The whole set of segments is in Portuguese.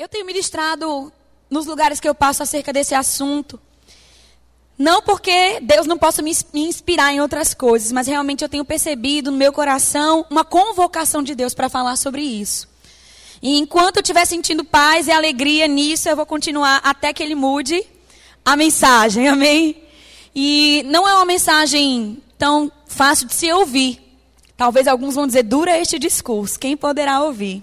Eu tenho ministrado nos lugares que eu passo acerca desse assunto. Não porque Deus não possa me inspirar em outras coisas, mas realmente eu tenho percebido no meu coração uma convocação de Deus para falar sobre isso. E enquanto eu estiver sentindo paz e alegria nisso, eu vou continuar até que Ele mude a mensagem, amém? E não é uma mensagem tão fácil de se ouvir. Talvez alguns vão dizer, dura este discurso, quem poderá ouvir?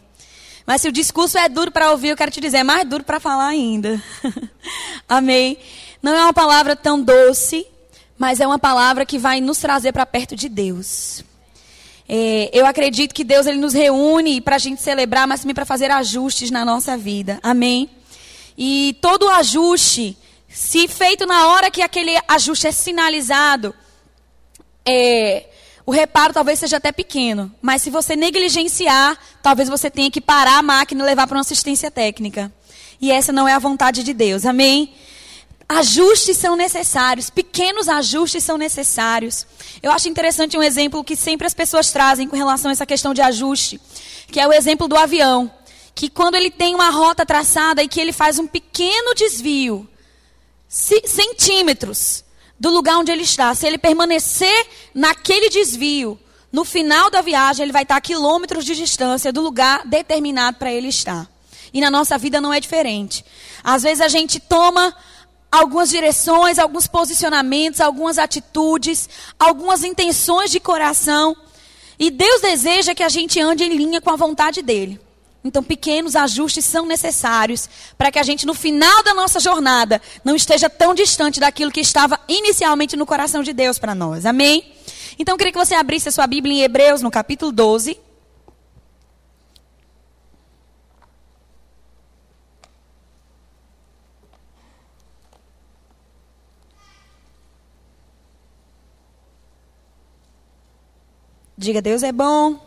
Mas se o discurso é duro para ouvir, eu quero te dizer, é mais duro para falar ainda. Amém? Não é uma palavra tão doce, mas é uma palavra que vai nos trazer para perto de Deus. É, eu acredito que Deus ele nos reúne para a gente celebrar, mas também para fazer ajustes na nossa vida. Amém? E todo ajuste, se feito na hora que aquele ajuste é sinalizado, é, o reparo talvez seja até pequeno, mas se você negligenciar, talvez você tenha que parar a máquina e levar para uma assistência técnica. E essa não é a vontade de Deus. Amém? Ajustes são necessários, pequenos ajustes são necessários. Eu acho interessante um exemplo que sempre as pessoas trazem com relação a essa questão de ajuste, que é o exemplo do avião, que quando ele tem uma rota traçada e que ele faz um pequeno desvio, centímetros, do lugar onde ele está. Se ele permanecer naquele desvio, no final da viagem, ele vai estar a quilômetros de distância do lugar determinado para ele estar. E na nossa vida não é diferente. Às vezes a gente toma algumas direções, alguns posicionamentos, algumas atitudes, algumas intenções de coração. E Deus deseja que a gente ande em linha com a vontade dele. Então, pequenos ajustes são necessários para que a gente, no final da nossa jornada, não esteja tão distante daquilo que estava inicialmente no coração de Deus para nós. Amém? Então, eu queria que você abrisse a sua Bíblia em Hebreus, no capítulo 12. Diga, Deus é bom.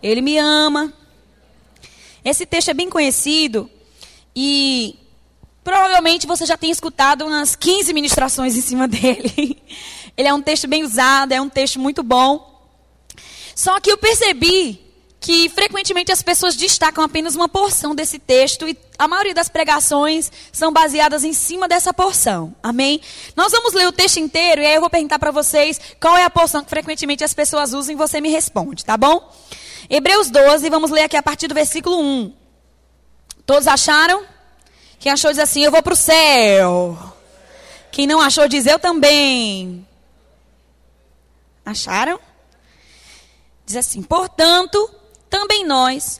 Ele me ama. Esse texto é bem conhecido e provavelmente você já tem escutado umas 15 ministrações em cima dele. Ele é um texto bem usado, é um texto muito bom. Só que eu percebi que frequentemente as pessoas destacam apenas uma porção desse texto e a maioria das pregações são baseadas em cima dessa porção. Amém? Nós vamos ler o texto inteiro e aí eu vou perguntar para vocês qual é a porção que frequentemente as pessoas usam e você me responde, tá bom? Hebreus 12, vamos ler aqui a partir do versículo 1. Todos acharam? Quem achou diz assim: Eu vou para o céu. Quem não achou diz: Eu também. Acharam? Diz assim: Portanto, também nós,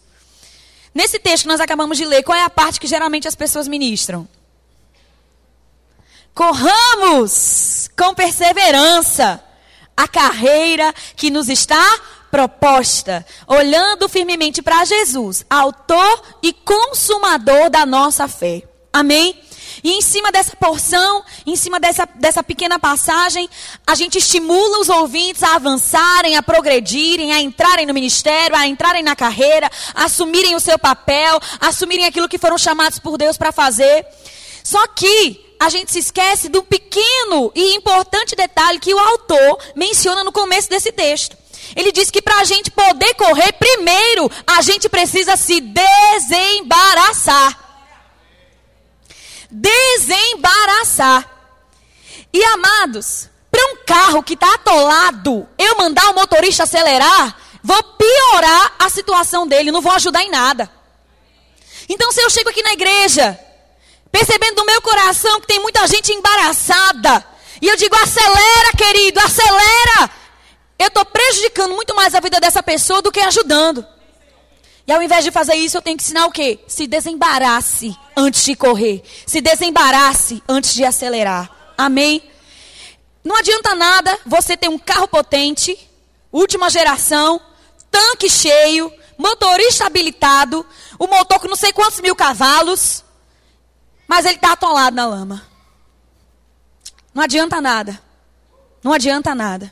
Nesse texto que nós acabamos de ler, qual é a parte que geralmente as pessoas ministram? Corramos com perseverança a carreira que nos está proposta, olhando firmemente para Jesus, autor e consumador da nossa fé. Amém? E em cima dessa porção, em cima dessa, dessa pequena passagem, a gente estimula os ouvintes a avançarem, a progredirem, a entrarem no ministério, a entrarem na carreira, a assumirem o seu papel, a assumirem aquilo que foram chamados por Deus para fazer. Só que a gente se esquece do pequeno e importante detalhe que o autor menciona no começo desse texto. Ele diz que para a gente poder correr, primeiro a gente precisa se desembaraçar desembaraçar. E amados, para um carro que está atolado, eu mandar o motorista acelerar, vou piorar a situação dele, não vou ajudar em nada. Então, se eu chego aqui na igreja, percebendo no meu coração que tem muita gente embaraçada, e eu digo, acelera, querido, acelera, eu estou prejudicando muito mais a vida dessa pessoa do que ajudando. E ao invés de fazer isso, eu tenho que ensinar o quê? Se desembarace antes de correr. Se desembarace antes de acelerar. Amém? Não adianta nada você ter um carro potente, última geração, tanque cheio, motorista habilitado, o motor com não sei quantos mil cavalos. mas ele está atolado na lama. Não adianta nada. Não adianta nada.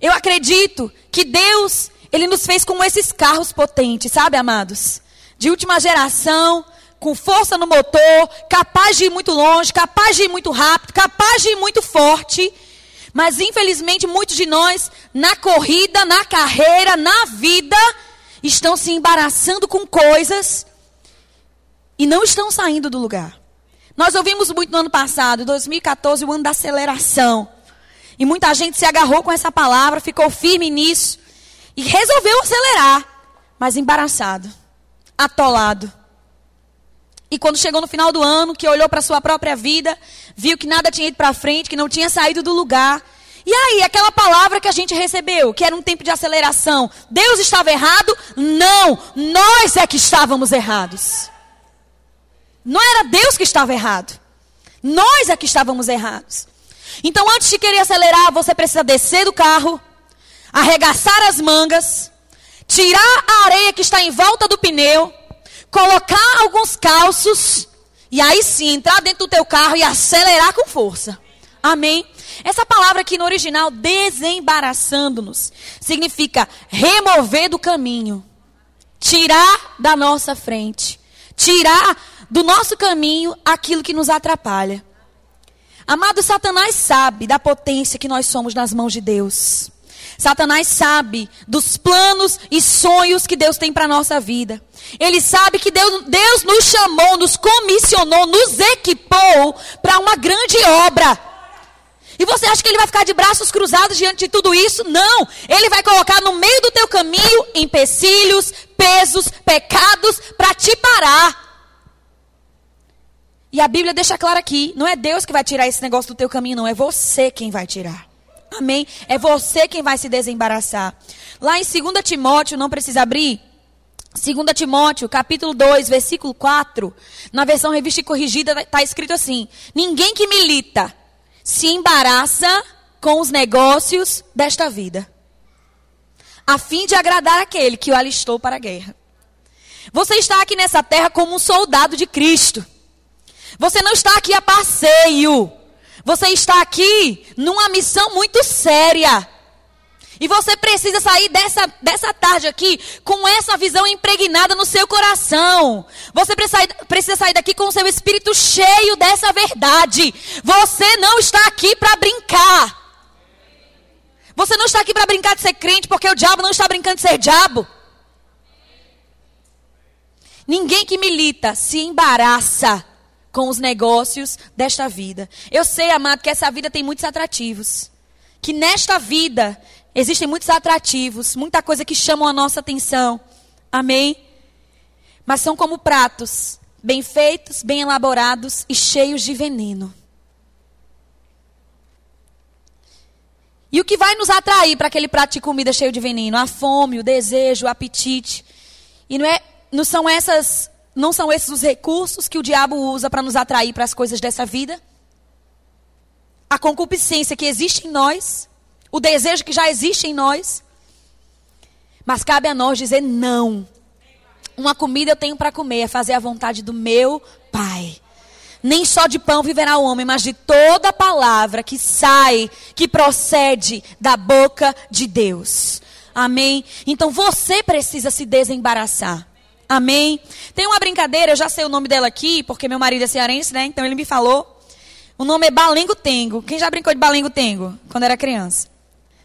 Eu acredito que Deus, Ele nos fez como esses carros potentes, sabe, amados? De última geração, com força no motor, capaz de ir muito longe, capaz de ir muito rápido, capaz de ir muito forte. Mas infelizmente muitos de nós, na corrida, na carreira, na vida, estão se embaraçando com coisas e não estão saindo do lugar. Nós ouvimos muito no ano passado, 2014, o ano da aceleração. E muita gente se agarrou com essa palavra, ficou firme nisso e resolveu acelerar, mas embaraçado, atolado. E quando chegou no final do ano, que olhou para sua própria vida, viu que nada tinha ido para frente, que não tinha saído do lugar. E aí, aquela palavra que a gente recebeu, que era um tempo de aceleração, Deus estava errado? Não, nós é que estávamos errados. Não era Deus que estava errado. Nós é que estávamos errados. Então, antes de querer acelerar, você precisa descer do carro, arregaçar as mangas, tirar a areia que está em volta do pneu, colocar alguns calços e aí sim entrar dentro do teu carro e acelerar com força. Amém? Essa palavra aqui no original, desembaraçando-nos, significa remover do caminho, tirar da nossa frente, tirar do nosso caminho aquilo que nos atrapalha. Amado, Satanás sabe da potência que nós somos nas mãos de Deus. Satanás sabe dos planos e sonhos que Deus tem para a nossa vida. Ele sabe que Deus, Deus nos chamou, nos comissionou, nos equipou para uma grande obra. E você acha que ele vai ficar de braços cruzados diante de tudo isso? Não! Ele vai colocar no meio do teu caminho empecilhos, pesos, pecados para te parar. E a Bíblia deixa claro aqui: não é Deus que vai tirar esse negócio do teu caminho, não, é você quem vai tirar. Amém? É você quem vai se desembaraçar. Lá em 2 Timóteo, não precisa abrir. 2 Timóteo, capítulo 2, versículo 4, na versão revista e corrigida, está escrito assim: Ninguém que milita se embaraça com os negócios desta vida, a fim de agradar aquele que o alistou para a guerra. Você está aqui nessa terra como um soldado de Cristo. Você não está aqui a passeio. Você está aqui numa missão muito séria. E você precisa sair dessa, dessa tarde aqui com essa visão impregnada no seu coração. Você precisa, precisa sair daqui com o seu espírito cheio dessa verdade. Você não está aqui para brincar. Você não está aqui para brincar de ser crente, porque o diabo não está brincando de ser diabo. Ninguém que milita se embaraça com os negócios desta vida. Eu sei, amado, que essa vida tem muitos atrativos. Que nesta vida Existem muitos atrativos, muita coisa que chamam a nossa atenção. Amém? Mas são como pratos, bem feitos, bem elaborados e cheios de veneno. E o que vai nos atrair para aquele prato de comida cheio de veneno? A fome, o desejo, o apetite. E não, é, não, são essas, não são esses os recursos que o diabo usa para nos atrair para as coisas dessa vida? A concupiscência que existe em nós o desejo que já existe em nós. Mas cabe a nós dizer não. Uma comida eu tenho para comer, é fazer a vontade do meu Pai. Nem só de pão viverá o homem, mas de toda palavra que sai, que procede da boca de Deus. Amém? Então você precisa se desembaraçar. Amém? Tem uma brincadeira, eu já sei o nome dela aqui, porque meu marido é cearense, né? Então ele me falou. O nome é Balengo Tengo. Quem já brincou de Balengo Tengo quando era criança?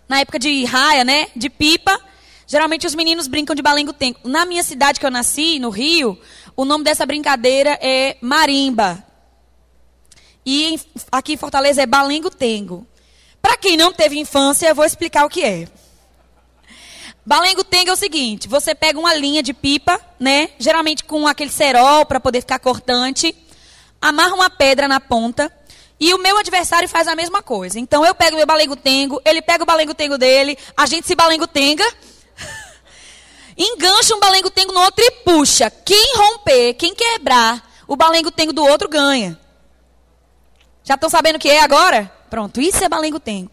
na época de raia, né? De pipa. Geralmente os meninos brincam de balengo-tengo. Na minha cidade que eu nasci, no Rio, o nome dessa brincadeira é marimba. E aqui em Fortaleza é balengo-tengo. Para quem não teve infância, eu vou explicar o que é. Balengo-tengo é o seguinte: você pega uma linha de pipa, né? Geralmente com aquele cerol para poder ficar cortante, amarra uma pedra na ponta e o meu adversário faz a mesma coisa. Então eu pego meu balengo-tengo, ele pega o balengo-tengo dele, a gente se balengo-tenga, engancha um balengo-tengo no outro e puxa. Quem romper, quem quebrar o balengo-tengo do outro ganha. Já estão sabendo o que é agora? Pronto, isso é balengo-tengo.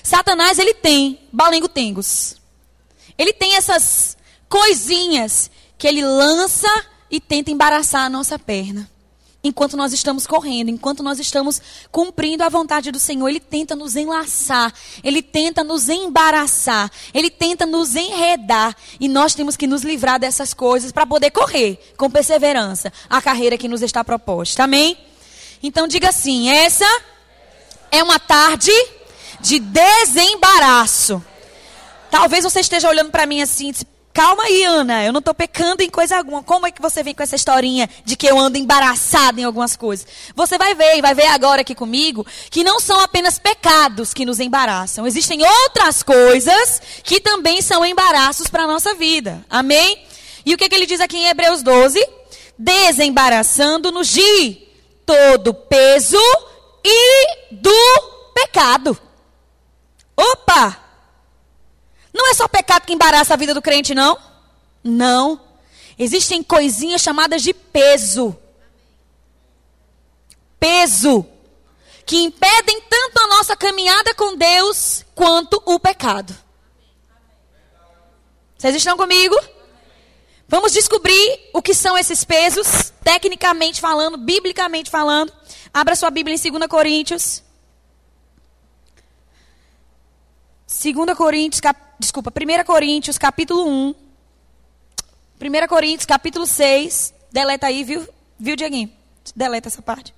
Satanás, ele tem balengo-tengos. Ele tem essas coisinhas que ele lança e tenta embaraçar a nossa perna. enquanto nós estamos correndo, enquanto nós estamos cumprindo a vontade do Senhor, Ele tenta nos enlaçar, Ele tenta nos embaraçar, Ele tenta nos enredar. E nós temos que nos livrar dessas coisas para poder correr com perseverança a carreira que nos está proposta. Amém? Então diga assim: essa é uma tarde de desembaraço. Talvez você esteja olhando para mim assim, Calma aí, Ana, eu não estou pecando em coisa alguma. Como é que você vem com essa historinha de que eu ando embaraçada em algumas coisas? Você vai ver, e vai ver agora aqui comigo, que não são apenas pecados que nos embaraçam. Existem outras coisas que também são embaraços para a nossa vida. Amém? E o que, que ele diz aqui em Hebreus 12? Desembaraçando-nos de todo peso e do pecado. Opa! Não é só pecado que embaraça a vida do crente, não? Não. Existem coisinhas chamadas de peso. Peso. Que impedem tanto a nossa caminhada com Deus quanto o pecado. Vocês estão comigo? Vamos descobrir o que são esses pesos, tecnicamente falando, biblicamente falando. Abra sua Bíblia em 2 Coríntios. 2 Coríntios, cap... desculpa, 1 Coríntios, capítulo 1. 1 Coríntios, capítulo 6. Deleta aí, viu, viu Dieguinho? Deleta essa parte.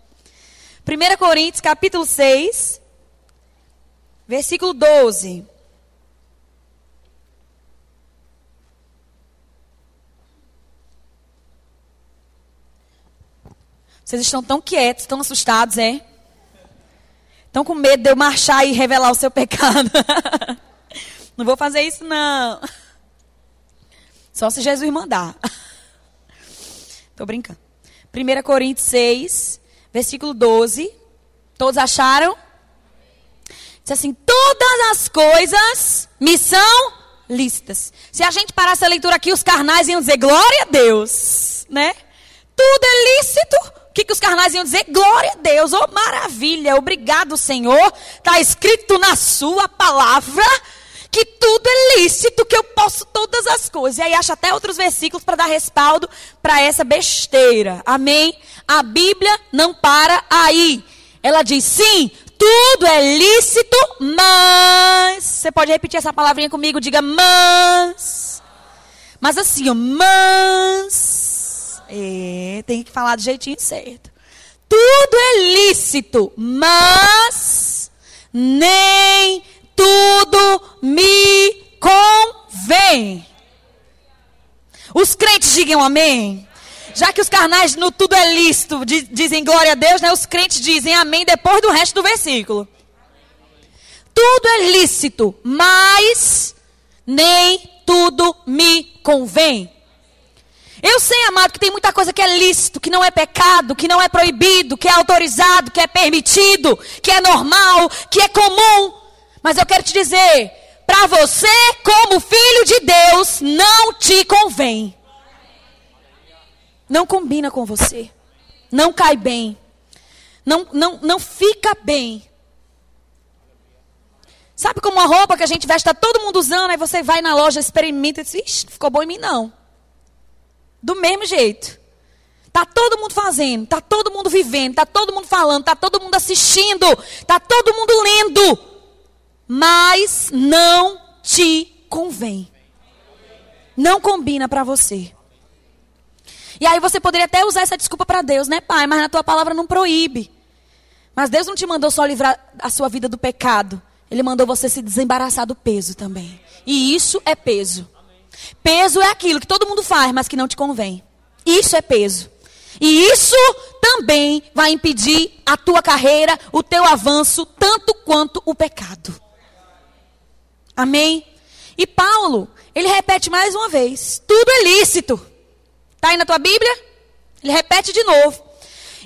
1 Coríntios, capítulo 6, versículo 12. Vocês estão tão quietos, tão assustados, é? Estão com medo de eu marchar e revelar o seu pecado. não vou fazer isso, não. Só se Jesus mandar. Estou brincando. 1 Coríntios 6, versículo 12. Todos acharam? Diz assim: Todas as coisas me são lícitas. Se a gente parasse a leitura aqui, os carnais iam dizer glória a Deus. Né? Tudo é lícito, que, que os carnais iam dizer? Glória a Deus, oh maravilha, obrigado Senhor. Está escrito na sua palavra que tudo é lícito, que eu posso todas as coisas. E aí acha até outros versículos para dar respaldo para essa besteira. Amém? A Bíblia não para aí. Ela diz sim, tudo é lícito, mas. Você pode repetir essa palavrinha comigo? Diga mas. Mas assim, ó, mas é, tem que falar do jeitinho certo. Tudo é lícito, mas nem tudo me convém. Os crentes digam amém. Já que os carnais no tudo é lícito dizem glória a Deus, né? Os crentes dizem amém depois do resto do versículo. Tudo é lícito, mas nem tudo me convém. Eu sei, amado, que tem muita coisa que é lícito, que não é pecado, que não é proibido, que é autorizado, que é permitido, que é normal, que é comum. Mas eu quero te dizer, para você, como filho de Deus, não te convém. Não combina com você. Não cai bem. Não, não, não fica bem. Sabe como uma roupa que a gente veste, está todo mundo usando, aí você vai na loja, experimenta e diz, Ixi, não ficou bom em mim não. Do mesmo jeito. Tá todo mundo fazendo, tá todo mundo vivendo, tá todo mundo falando, tá todo mundo assistindo, tá todo mundo lendo. Mas não te convém. Não combina para você. E aí você poderia até usar essa desculpa para Deus, né, pai? Mas na tua palavra não proíbe. Mas Deus não te mandou só livrar a sua vida do pecado. Ele mandou você se desembaraçar do peso também. E isso é peso. Peso é aquilo que todo mundo faz, mas que não te convém. Isso é peso. E isso também vai impedir a tua carreira, o teu avanço, tanto quanto o pecado. Amém? E Paulo, ele repete mais uma vez: tudo é lícito. Está aí na tua Bíblia? Ele repete de novo.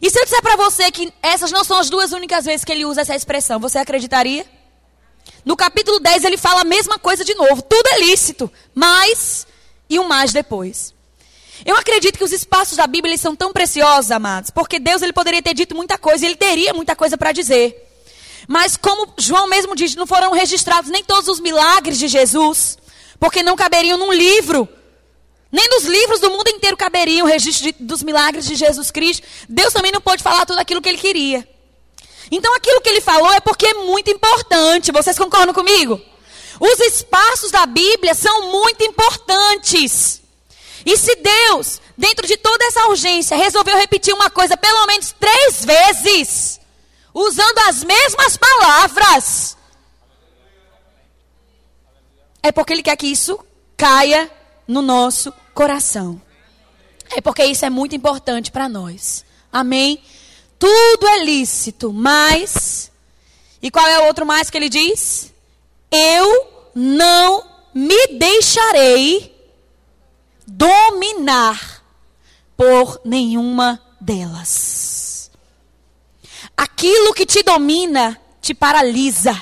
E se eu disser para você que essas não são as duas únicas vezes que ele usa essa expressão, você acreditaria? No capítulo 10 ele fala a mesma coisa de novo. Tudo é lícito, mas e um mais depois. Eu acredito que os espaços da Bíblia são tão preciosos, amados, porque Deus ele poderia ter dito muita coisa, ele teria muita coisa para dizer. Mas como João mesmo diz, não foram registrados nem todos os milagres de Jesus, porque não caberiam num livro Nem nos livros do mundo inteiro caberia o registro de, dos milagres de Jesus Cristo. Deus também não pôde falar tudo aquilo que ele queria. Então aquilo que ele falou é porque é muito importante. Vocês concordam comigo? Os espaços da Bíblia são muito importantes. E se Deus, dentro de toda essa urgência, resolveu repetir uma coisa pelo menos três vezes, usando as mesmas palavras, é porque Ele quer que isso caia no nosso coração. É porque isso é muito importante para nós. Amém? Tudo é lícito, mas. E qual é o outro mais que ele diz? Eu não me deixarei dominar por nenhuma delas. Aquilo que te domina te paralisa.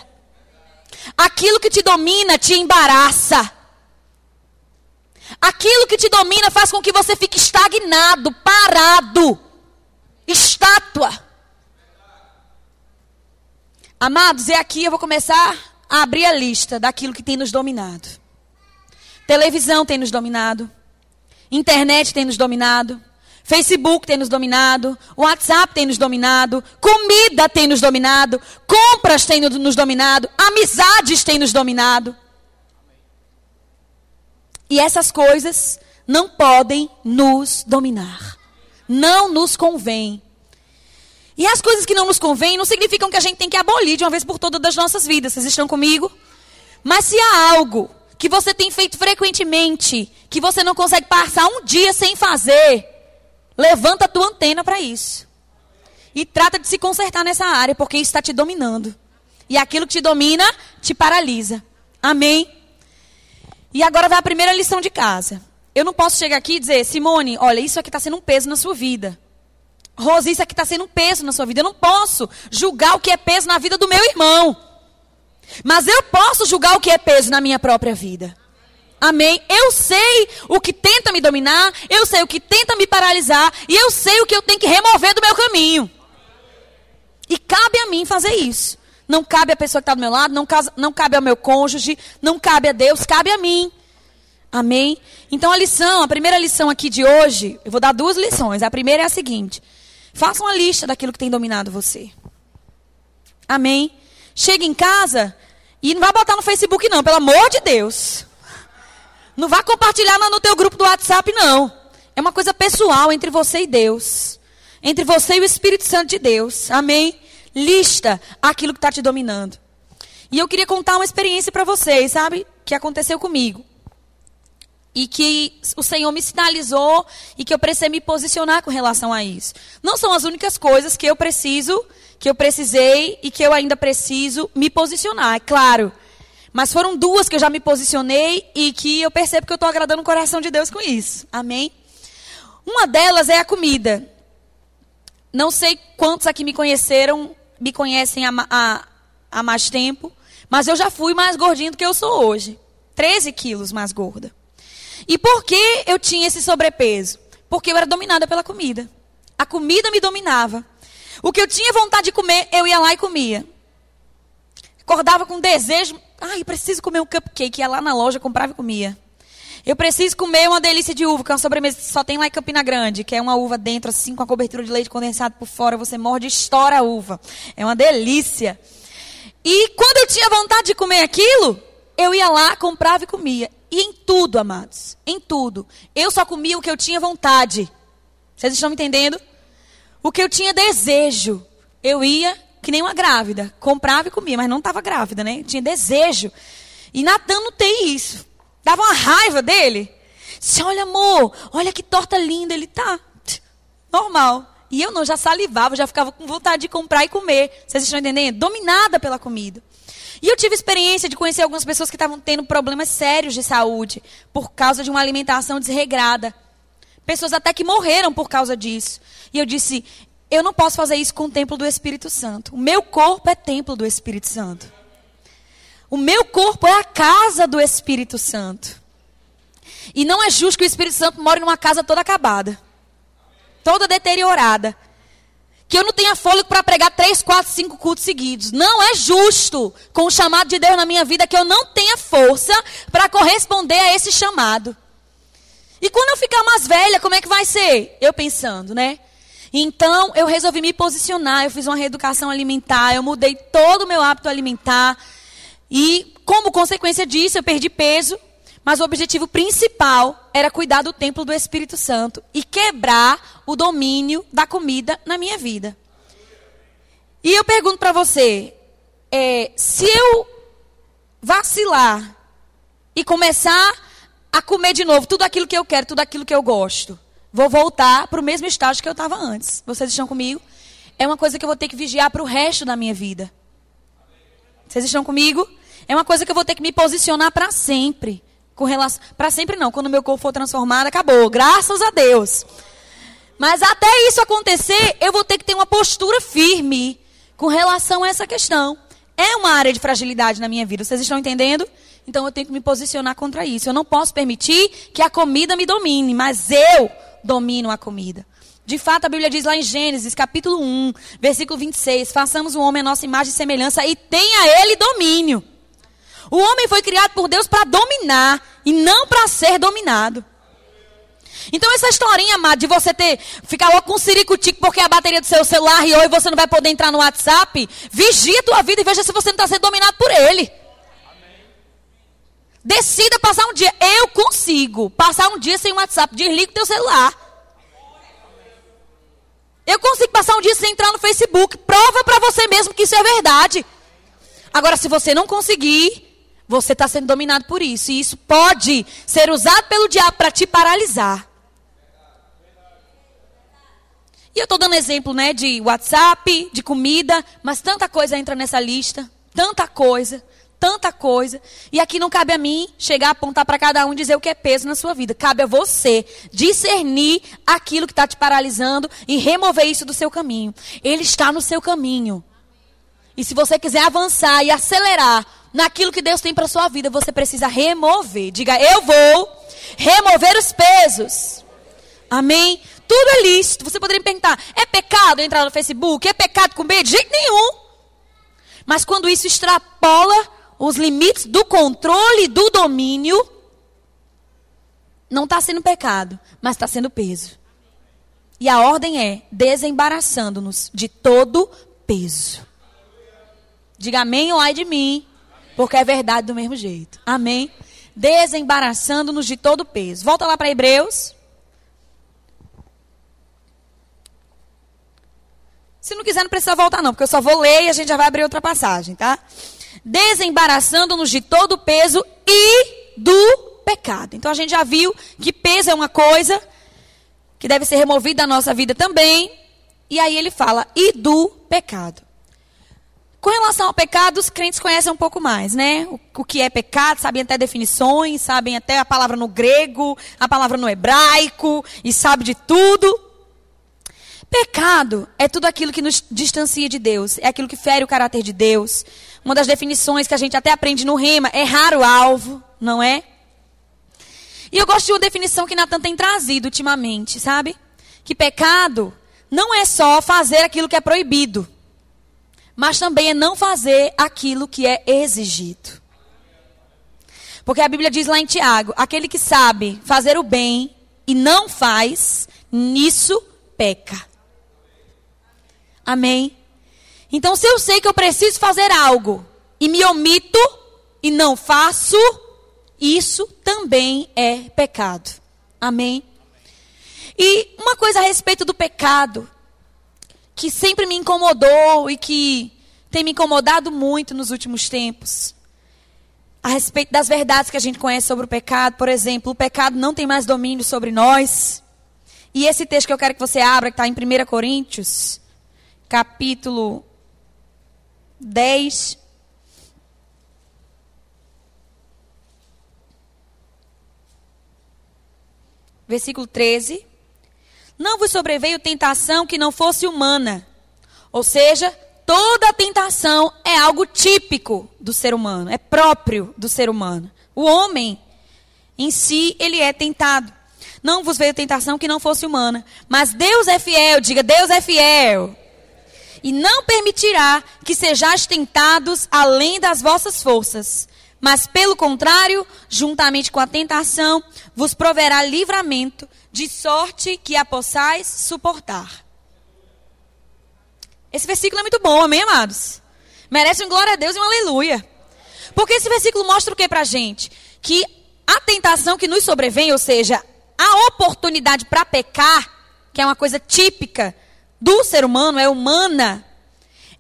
Aquilo que te domina te embaraça. Aquilo que te domina faz com que você fique estagnado, parado, estátua. Amados, e aqui eu vou começar a abrir a lista daquilo que tem nos dominado. Televisão tem nos dominado. Internet tem nos dominado. Facebook tem nos dominado, WhatsApp tem nos dominado, comida tem nos dominado, compras tem nos dominado, amizades tem nos dominado. E essas coisas não podem nos dominar. Não nos convém. E as coisas que não nos convêm não significam que a gente tem que abolir de uma vez por todas das nossas vidas. Vocês estão comigo? Mas se há algo que você tem feito frequentemente, que você não consegue passar um dia sem fazer, levanta a tua antena para isso. E trata de se consertar nessa área, porque isso está te dominando. E aquilo que te domina te paralisa. Amém? E agora vai a primeira lição de casa. Eu não posso chegar aqui e dizer, Simone, olha, isso aqui está sendo um peso na sua vida. Rose, isso aqui está sendo um peso na sua vida. Eu não posso julgar o que é peso na vida do meu irmão. Mas eu posso julgar o que é peso na minha própria vida. Amém? Eu sei o que tenta me dominar, eu sei o que tenta me paralisar, e eu sei o que eu tenho que remover do meu caminho. E cabe a mim fazer isso. Não cabe a pessoa que está do meu lado, não, não cabe ao meu cônjuge, não cabe a Deus, cabe a mim. Amém? Então a lição, a primeira lição aqui de hoje, eu vou dar duas lições. A primeira é a seguinte: faça uma lista daquilo que tem dominado você. Amém? Chega em casa e não vai botar no Facebook, não, pelo amor de Deus. Não vá compartilhar no teu grupo do WhatsApp, não. É uma coisa pessoal entre você e Deus. Entre você e o Espírito Santo de Deus. Amém? Lista aquilo que está te dominando. E eu queria contar uma experiência para vocês, sabe? Que aconteceu comigo. E que o Senhor me sinalizou e que eu precisei me posicionar com relação a isso. Não são as únicas coisas que eu preciso, que eu precisei e que eu ainda preciso me posicionar, é claro. Mas foram duas que eu já me posicionei e que eu percebo que eu estou agradando o coração de Deus com isso. Amém? Uma delas é a comida. Não sei quantos aqui me conheceram, me conhecem há, há, há mais tempo, mas eu já fui mais gordinho do que eu sou hoje. 13 quilos mais gorda. E por que eu tinha esse sobrepeso? Porque eu era dominada pela comida. A comida me dominava. O que eu tinha vontade de comer, eu ia lá e comia. Acordava com desejo, Ai, preciso comer um cupcake. Ia lá na loja, comprava e comia. Eu preciso comer uma delícia de uva, que é uma sobremesa que só tem lá em Campina Grande, que é uma uva dentro, assim, com a cobertura de leite condensado por fora. Você morde e estoura a uva. É uma delícia. E quando eu tinha vontade de comer aquilo, eu ia lá, comprava e comia. E em tudo, amados. Em tudo. Eu só comia o que eu tinha vontade. Vocês estão me entendendo? O que eu tinha desejo. Eu ia que nem uma grávida. Comprava e comia, mas não estava grávida, né? Tinha desejo. E Natan não tem isso. Dava uma raiva dele. Se olha, amor, olha que torta linda. Ele tá normal. E eu não, já salivava, já ficava com vontade de comprar e comer. Vocês estão entendendo? Dominada pela comida. E eu tive experiência de conhecer algumas pessoas que estavam tendo problemas sérios de saúde por causa de uma alimentação desregrada. Pessoas até que morreram por causa disso. E eu disse: eu não posso fazer isso com o templo do Espírito Santo. O meu corpo é templo do Espírito Santo. O meu corpo é a casa do Espírito Santo. E não é justo que o Espírito Santo more numa casa toda acabada, toda deteriorada. Que eu não tenha fôlego para pregar três, quatro, cinco cultos seguidos. Não é justo com o chamado de Deus na minha vida que eu não tenha força para corresponder a esse chamado. E quando eu ficar mais velha, como é que vai ser? Eu pensando, né? Então, eu resolvi me posicionar, eu fiz uma reeducação alimentar, eu mudei todo o meu hábito alimentar. E, como consequência disso, eu perdi peso. Mas o objetivo principal era cuidar do templo do Espírito Santo e quebrar o domínio da comida na minha vida. E eu pergunto para você: é, se eu vacilar e começar a comer de novo tudo aquilo que eu quero, tudo aquilo que eu gosto, vou voltar para o mesmo estágio que eu estava antes. Vocês estão comigo? É uma coisa que eu vou ter que vigiar para o resto da minha vida. Vocês estão comigo? É uma coisa que eu vou ter que me posicionar para sempre. Com relação, para sempre não. Quando meu corpo for transformado, acabou. Graças a Deus. Mas até isso acontecer, eu vou ter que ter uma postura firme com relação a essa questão. É uma área de fragilidade na minha vida. Vocês estão entendendo? Então eu tenho que me posicionar contra isso. Eu não posso permitir que a comida me domine, mas eu domino a comida. De fato, a Bíblia diz lá em Gênesis, capítulo 1, versículo 26, façamos o homem a nossa imagem e semelhança e tenha ele domínio. O homem foi criado por Deus para dominar e não para ser dominado. Então essa historinha, amado, de você ter ficar logo com um ciricutico porque a bateria do seu celular riou e você não vai poder entrar no WhatsApp, vigia a tua vida e veja se você não está sendo dominado por ele. Decida passar um dia. Eu consigo passar um dia sem WhatsApp. Desliga o teu celular. Eu consigo passar um dia sem entrar no Facebook. Prova para você mesmo que isso é verdade. Agora, se você não conseguir, você está sendo dominado por isso. E isso pode ser usado pelo diabo para te paralisar. E eu estou dando exemplo né, de WhatsApp, de comida, mas tanta coisa entra nessa lista. Tanta coisa tanta coisa. E aqui não cabe a mim chegar a apontar para cada um e dizer o que é peso na sua vida. Cabe a você discernir aquilo que está te paralisando e remover isso do seu caminho. Ele está no seu caminho. E se você quiser avançar e acelerar naquilo que Deus tem para sua vida, você precisa remover. Diga, eu vou remover os pesos. Amém? Tudo é lícito. Você poderia me perguntar: é pecado entrar no Facebook? É pecado comer? De jeito nenhum. Mas quando isso extrapola os limites do controle, do domínio, não está sendo pecado, mas está sendo peso. E a ordem é desembaraçando-nos de todo peso. Diga amém ou ai de mim, porque é verdade do mesmo jeito. Amém? Desembaraçando-nos de todo peso. Volta lá para Hebreus. Se não quiser, não precisa voltar, não, porque eu só vou ler e a gente já vai abrir outra passagem, tá? Desembaraçando-nos de todo o peso e do pecado. Então a gente já viu que peso é uma coisa que deve ser removida da nossa vida também. E aí ele fala, e do pecado. Com relação ao pecado, os crentes conhecem um pouco mais, né? O, o, que é pecado, sabem até definições, sabem até a palavra no grego, a palavra no hebraico, e sabe de tudo. Pecado é tudo aquilo que nos distancia de Deus, é aquilo que fere o caráter de Deus, uma das definições que a gente até aprende no rema é raro alvo, não é? E eu gosto de uma definição que Natan tem trazido ultimamente, sabe? Que pecado não é só fazer aquilo que é proibido, mas também é não fazer aquilo que é exigido. Porque a Bíblia diz lá em Tiago: aquele que sabe fazer o bem e não faz, nisso peca. Amém? Então, se eu sei que eu preciso fazer algo e me omito e não faço, isso também é pecado. Amém? E uma coisa a respeito do pecado, que sempre me incomodou e que tem me incomodado muito nos últimos tempos, a respeito das verdades que a gente conhece sobre o pecado, por exemplo, o pecado não tem mais domínio sobre nós. E esse texto que eu quero que você abra, que está em 1 Coríntios, capítulo 10. Versículo 13. Não vos sobreveio tentação que não fosse humana. Ou seja, toda tentação é algo típico do ser humano, é próprio do ser humano. O homem, em si, ele é tentado. Não vos veio tentação que não fosse humana. Mas Deus é fiel, diga, Deus é fiel e não permitirá que sejais tentados além das vossas forças. Mas, pelo contrário, juntamente com a tentação, vos proverá livramento, de sorte que a possais suportar. Esse versículo é muito bom, amém, amados? Merece um glória a Deus e um aleluia. Porque esse versículo mostra o que pra gente? Que a tentação que nos sobrevém, ou seja, a oportunidade para pecar, que é uma coisa típica do ser humano, é humana,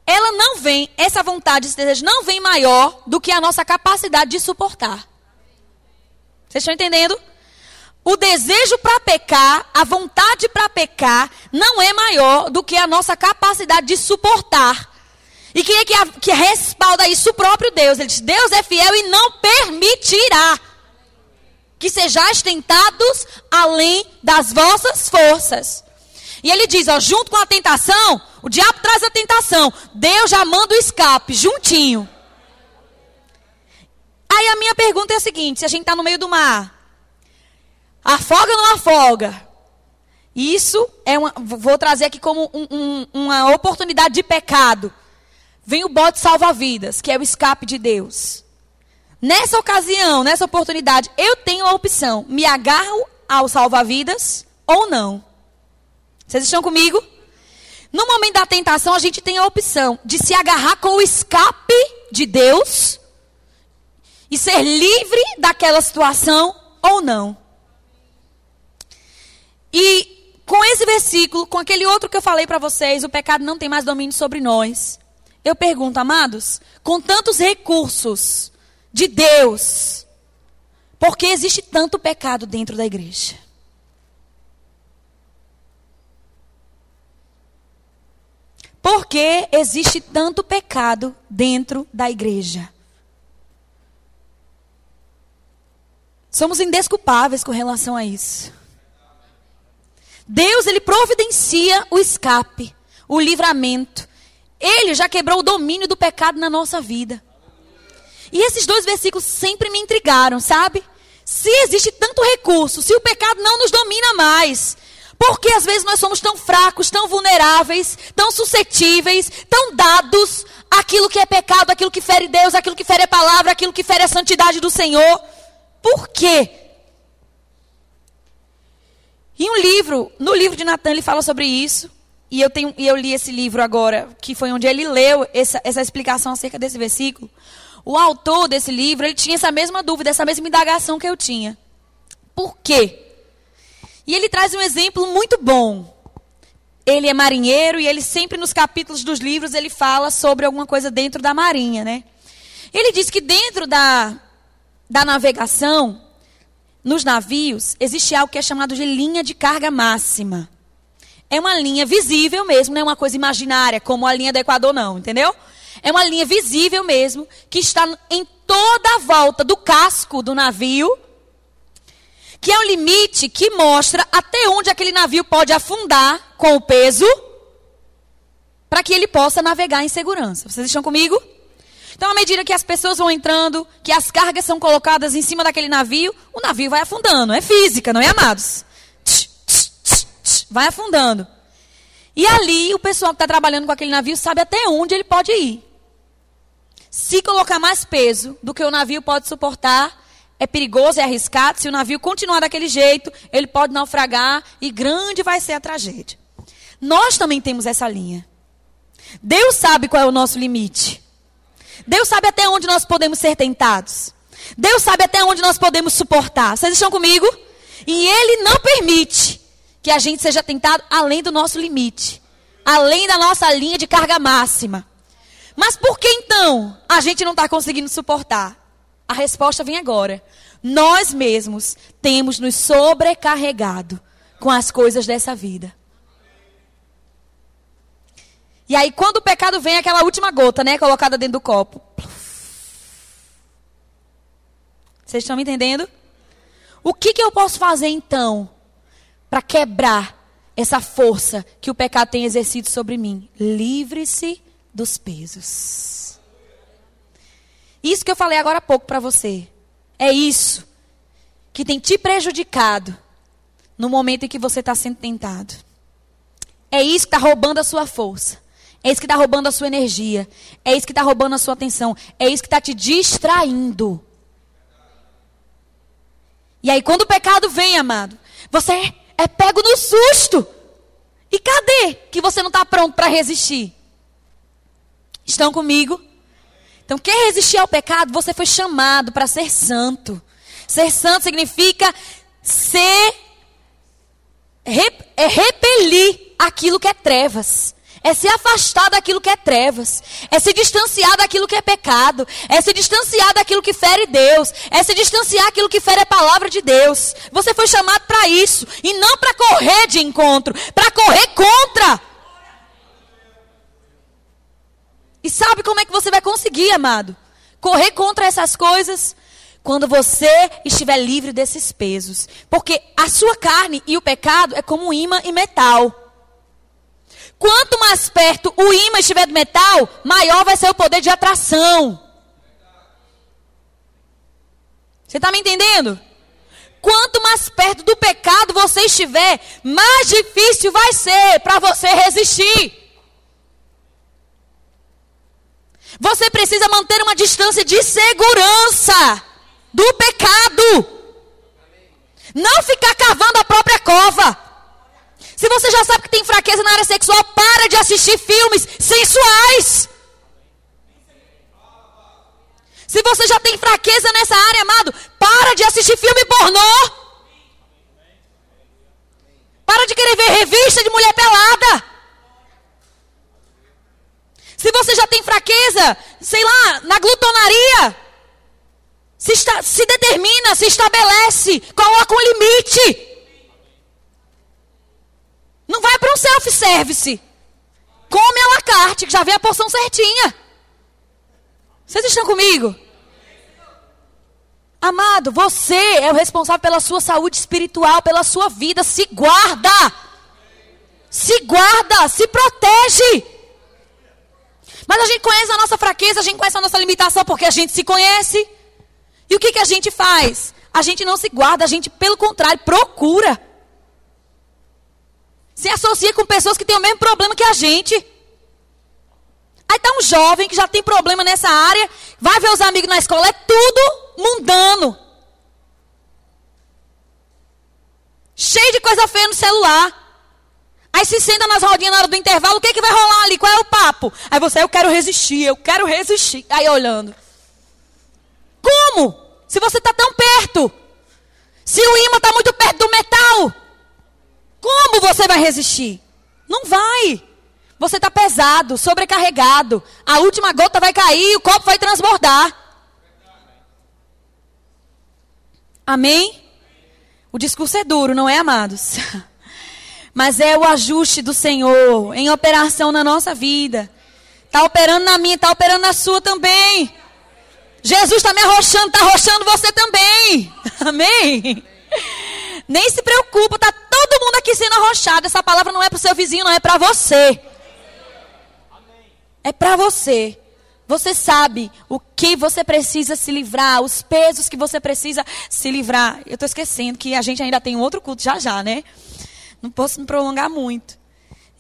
ela não vem, essa vontade, esse desejo não vem maior do que a nossa capacidade de suportar. Vocês estão entendendo? O desejo para pecar, a vontade para pecar, não é maior do que a nossa capacidade de suportar. E quem é que, que respalda isso? O próprio Deus. Ele diz: Deus é fiel e não permitirá que sejais tentados além das vossas forças. E ele diz: ó, junto com a tentação, o diabo traz a tentação, Deus já manda o escape, juntinho. Aí a minha pergunta é a seguinte: se a gente está no meio do mar, afoga ou não afoga? Isso é uma. Vou trazer aqui como um, um, uma oportunidade de pecado. Vem o bote salva-vidas, que é o escape de Deus. Nessa ocasião, nessa oportunidade, eu tenho a opção: me agarro ao salva-vidas ou não. Vocês estão comigo? No momento da tentação, a gente tem a opção de se agarrar com o escape de Deus e ser livre daquela situação ou não. E com esse versículo, com aquele outro que eu falei para vocês, o pecado não tem mais domínio sobre nós. Eu pergunto, amados, com tantos recursos de Deus, por que existe tanto pecado dentro da igreja? Por que existe tanto pecado dentro da igreja? Somos indesculpáveis com relação a isso. Deus, ele providencia o escape, o livramento. Ele já quebrou o domínio do pecado na nossa vida. E esses dois versículos sempre me intrigaram, sabe? Se existe tanto recurso, se o pecado não nos domina mais, porque às vezes nós somos tão fracos, tão vulneráveis, tão suscetíveis, tão dados àquilo que é pecado, àquilo que fere Deus, àquilo que fere a palavra, àquilo que fere a santidade do Senhor. Por quê? Em um livro, no livro de Natan, ele fala sobre isso. E eu, tenho, e eu li esse livro agora, que foi onde ele leu essa, essa explicação acerca desse versículo. O autor desse livro, ele tinha essa mesma dúvida, essa mesma indagação que eu tinha. Por quê? E ele traz um exemplo muito bom. Ele é marinheiro e ele sempre nos capítulos dos livros ele fala sobre alguma coisa dentro da marinha, né? Ele diz que dentro da, da navegação, nos navios, existe algo que é chamado de linha de carga máxima. É uma linha visível mesmo, não é uma coisa imaginária, como a linha do Equador, não, entendeu? É uma linha visível mesmo, que está em toda a volta do casco do navio que é um limite que mostra até onde aquele navio pode afundar com o peso para que ele possa navegar em segurança. Vocês estão comigo? Então, à medida que as pessoas vão entrando, que as cargas são colocadas em cima daquele navio, o navio vai afundando. É física, não é, amados? Vai afundando. E ali, o pessoal que está trabalhando com aquele navio sabe até onde ele pode ir. Se colocar mais peso do que o navio pode suportar, é perigoso, é arriscado. Se o navio continuar daquele jeito, ele pode naufragar e grande vai ser a tragédia. Nós também temos essa linha. Deus sabe qual é o nosso limite. Deus sabe até onde nós podemos ser tentados. Deus sabe até onde nós podemos suportar. Vocês estão comigo? E Ele não permite que a gente seja tentado além do nosso limite, além da nossa linha de carga máxima. Mas por que então a gente não está conseguindo suportar? A resposta vem agora. Nós mesmos temos nos sobrecarregado com as coisas dessa vida. E aí, quando o pecado vem, aquela última gota, né, colocada dentro do copo. Vocês estão me entendendo? O que, que eu posso fazer então para quebrar essa força que o pecado tem exercido sobre mim? Livre-se dos pesos. Isso que eu falei agora há pouco para você. É isso que tem te prejudicado no momento em que você está sendo tentado. É isso que está roubando a sua força. É isso que está roubando a sua energia. É isso que está roubando a sua atenção. É isso que está te distraindo E aí, quando o pecado vem, amado, você é pego no susto. E cadê que você não está pronto para resistir? Estão comigo? Então, quer resistir ao pecado? Você foi chamado para ser santo. Ser santo significa ser. é repelir aquilo que é trevas. É se afastar daquilo que é trevas. É se distanciar daquilo que é pecado. É se distanciar daquilo que fere Deus. É se distanciar daquilo que fere a palavra de Deus. Você foi chamado para isso. E não para correr de encontro. Para correr contra. E sabe como é que você vai conseguir, amado? Correr contra essas coisas quando você estiver livre desses pesos. Porque a sua carne e o pecado é como imã e metal. Quanto mais perto o ímã estiver do metal, maior vai ser o poder de atração. Você está me entendendo? Quanto mais perto do pecado você estiver, mais difícil vai ser para você resistir. Você precisa manter uma distância de segurança do pecado. Não ficar cavando a própria cova. Se você já sabe que tem fraqueza na área sexual, para de assistir filmes sensuais. Se você já tem fraqueza nessa área, amado, para de assistir filme pornô. Para de querer ver revista de mulher pelada. Se você já tem fraqueza, sei lá, na glutonaria, se, está, se determina, se estabelece, coloca um limite. Não vai para um self-service. Come a la carte, que já vem a porção certinha. Vocês estão comigo? Amado, você é o responsável pela sua saúde espiritual, pela sua vida. Se guarda. Se guarda, se protege. Mas a gente conhece a nossa fraqueza, a gente conhece a nossa limitação porque a gente se conhece. E o que, que a gente faz? A gente não se guarda, a gente, pelo contrário, procura se associa com pessoas que têm o mesmo problema que a gente. Aí tá um jovem que já tem problema nessa área, vai ver os amigos na escola, é tudo mundano. Cheio de coisa feia no celular. Aí se senta nas rodinhas na hora do intervalo, o que, que vai rolar ali? Qual é o papo? Aí você, eu quero resistir, eu quero resistir. Aí olhando. Como? Se você está tão perto. Se o imã está muito perto do metal. Como você vai resistir? Não vai. Você está pesado, sobrecarregado. A última gota vai cair, o copo vai transbordar. Amém? O discurso é duro, não é, amados? Mas é o ajuste do Senhor em operação na nossa vida. Está operando na minha, está operando na sua também. Jesus está me arrochando, está arrochando você também. Amém? Nem se preocupa, tá todo mundo aqui sendo arrochado. Essa palavra não é para o seu vizinho, não é para você. É para você. Você sabe o que você precisa se livrar, os pesos que você precisa se livrar. Eu estou esquecendo que a gente ainda tem outro culto já já, né? Não posso me prolongar muito.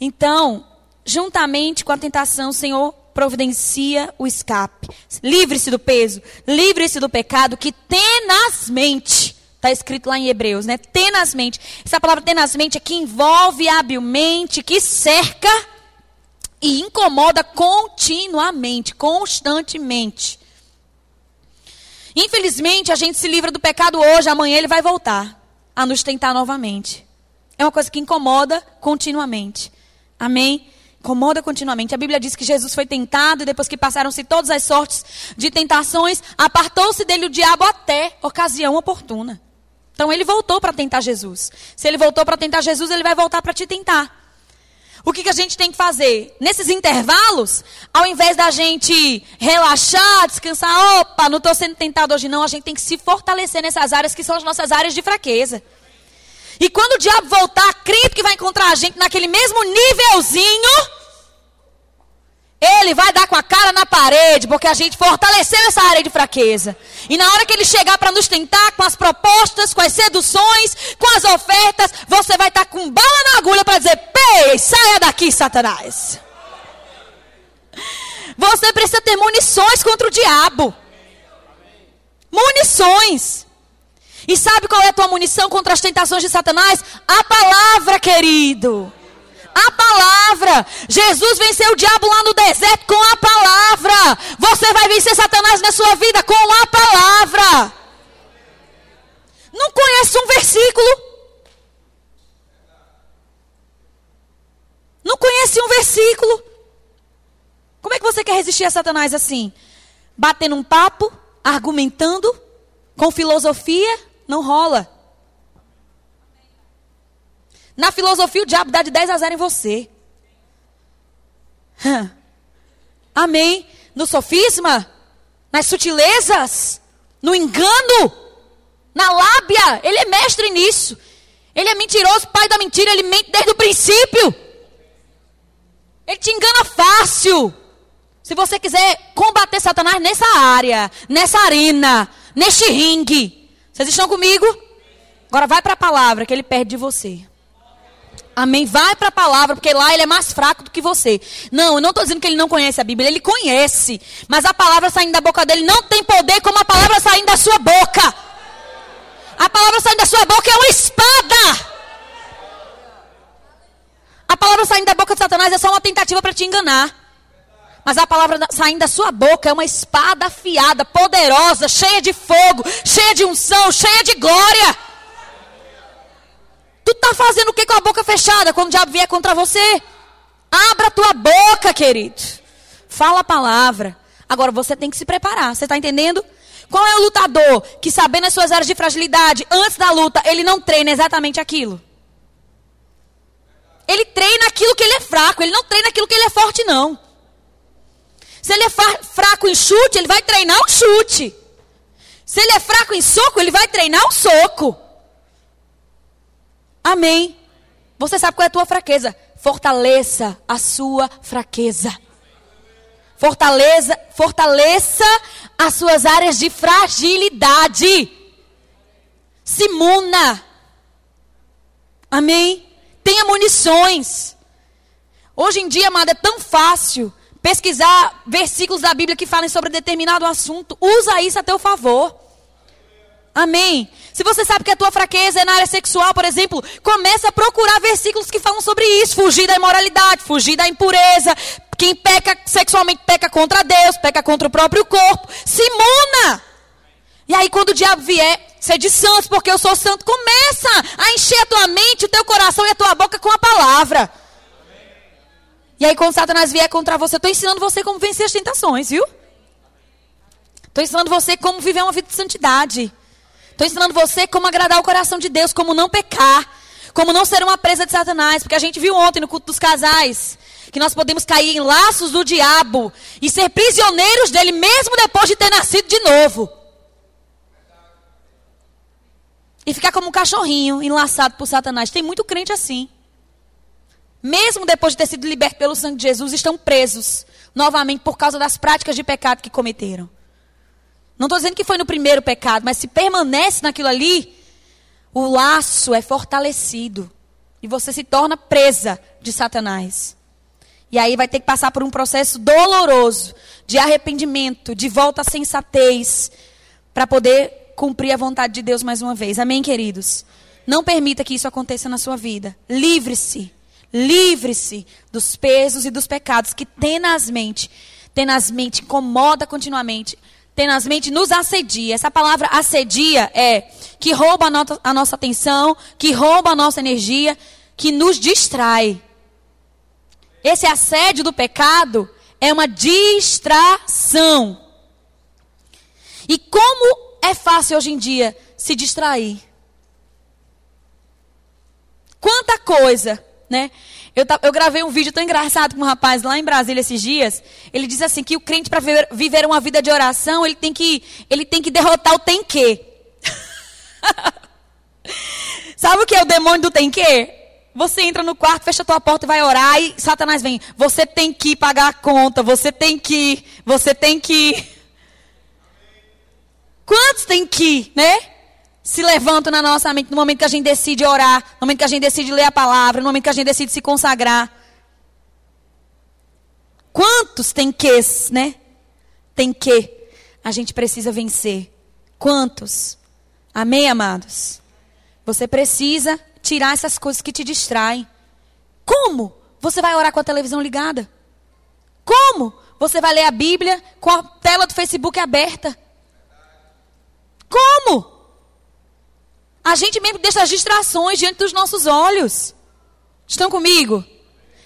Então, juntamente com a tentação, o Senhor providencia o escape. Livre-se do peso, livre-se do pecado que tenazmente Está escrito lá em Hebreus, né? Tenazmente. Essa palavra tenazmente é que envolve habilmente, que cerca e incomoda continuamente, constantemente. Infelizmente, a gente se livra do pecado hoje, amanhã ele vai voltar a nos tentar novamente. É uma coisa que incomoda continuamente. Amém? Incomoda continuamente. A Bíblia diz que Jesus foi tentado e depois que passaram-se todas as sortes de tentações, apartou-se dele o diabo até ocasião oportuna. Então ele voltou para tentar Jesus. Se ele voltou para tentar Jesus, ele vai voltar para te tentar. O que, que a gente tem que fazer? Nesses intervalos, ao invés da gente relaxar, descansar, opa, não estou sendo tentado hoje não, a gente tem que se fortalecer nessas áreas que são as nossas áreas de fraqueza. E quando o diabo voltar, acredito que vai encontrar a gente naquele mesmo nívelzinho ele vai dar com a cara na parede, porque a gente fortaleceu essa área de fraqueza. E na hora que ele chegar para nos tentar com as propostas, com as seduções, com as ofertas, você vai estar tá com bala na agulha para dizer: Pei, saia daqui, Satanás. Você precisa ter munições contra o diabo. Munições. E sabe qual é a tua munição contra as tentações de Satanás? A palavra, querido. A palavra. Jesus venceu o diabo lá no deserto com a palavra. Você vai vencer Satanás na sua vida com a palavra. Não conhece um versículo? Não conhece um versículo? Como é que você quer resistir a Satanás assim? Batendo um papo, argumentando, com filosofia? Não rola. Na filosofia, o diabo dá de 10 a 0 em você. Amém. No sofisma, nas sutilezas, no engano, na lábia. Ele é mestre nisso. Ele é mentiroso, pai da mentira, ele mente desde o princípio. Ele te engana fácil. Se você quiser combater Satanás nessa área, nessa arena, neste ringue. Vocês estão comigo? Agora vai para a palavra que ele perde de você. Amém? Vai para a palavra, porque lá ele é mais fraco do que você. Não, eu não estou dizendo que ele não conhece a Bíblia, ele conhece. Mas a palavra saindo da boca dele não tem poder como a palavra saindo da sua boca. A palavra saindo da sua boca é uma espada. A palavra saindo da boca de Satanás é só uma tentativa para te enganar. Mas a palavra saindo da sua boca é uma espada afiada, poderosa, cheia de fogo, cheia de unção, cheia de glória. Tu tá fazendo o que com a boca fechada quando o diabo vier contra você? Abra a tua boca, querido. Fala a palavra. Agora você tem que se preparar. Você está entendendo? Qual é o lutador que, sabendo as suas áreas de fragilidade, antes da luta, ele não treina exatamente aquilo? Ele treina aquilo que ele é fraco, ele não treina aquilo que ele é forte, não. Se ele é fraco em chute, ele vai treinar o chute. Se ele é fraco em soco, ele vai treinar o soco. Amém. Você sabe qual é a tua fraqueza? Fortaleça a sua fraqueza. Fortaleza, fortaleça as suas áreas de fragilidade. Simuna. Amém? Tenha munições. Hoje em dia, amada, é tão fácil pesquisar versículos da Bíblia que falem sobre determinado assunto. Usa isso a teu favor. Amém. Se você sabe que a tua fraqueza é na área sexual, por exemplo, começa a procurar versículos que falam sobre isso. Fugir da imoralidade, fugir da impureza. Quem peca sexualmente peca contra Deus, peca contra o próprio corpo. Se imuna. E aí, quando o diabo vier, ser de santos, porque eu sou santo, começa a encher a tua mente, o teu coração e a tua boca com a palavra. E aí, quando Satanás vier contra você, eu estou ensinando você como vencer as tentações, viu? Estou ensinando você como viver uma vida de santidade. Estou ensinando você como agradar o coração de Deus, como não pecar, como não ser uma presa de Satanás. Porque a gente viu ontem no culto dos casais que nós podemos cair em laços do diabo e ser prisioneiros dele mesmo depois de ter nascido de novo. e ficar como um cachorrinho enlaçado por Satanás. Tem muito crente assim. Mesmo depois de ter sido liberto pelo sangue de Jesus, estão presos novamente por causa das práticas de pecado que cometeram. Não estou dizendo que foi no primeiro pecado, mas se permanece naquilo ali, o laço é fortalecido e você se torna presa de Satanás. E aí vai ter que passar por um processo doloroso de arrependimento, de volta à sensatez, para poder cumprir a vontade de Deus mais uma vez. Amém, queridos? Não permita que isso aconteça na sua vida. Livre-se. Livre-se dos pesos e dos pecados que tenazmente, tenazmente incomoda continuamente, tenazmente nos assedia. Essa palavra assedia é que rouba a, a nossa atenção, que rouba a nossa energia, que nos distrai. Esse assédio do pecado é uma distração. E como é fácil hoje em dia se distrair. Quanta coisa, né? Eu, eu, gravei um vídeo tão engraçado com um rapaz lá em Brasília esses dias. Ele disse assim que o crente para viver, viver, uma vida de oração, ele tem que, ele tem que derrotar o tem que. Sabe o que é o demônio do tem que? Você entra no quarto, fecha a tua porta e vai orar e Satanás vem. Você tem que pagar a conta, você tem que, você tem que. Quantos tem que, né? Se levantam na nossa mente no momento que a gente decide orar, no momento que a gente decide ler a palavra, no momento que a gente decide se consagrar. Quantos tem que, né? Tem que. A gente precisa vencer. Quantos? Amém, amados? Você precisa tirar essas coisas que te distraem. Como? Você vai orar com a televisão ligada? Como? Você vai ler a Bíblia com a tela do Facebook aberta? Como? A gente mesmo deixa as distrações diante dos nossos olhos. Estão comigo?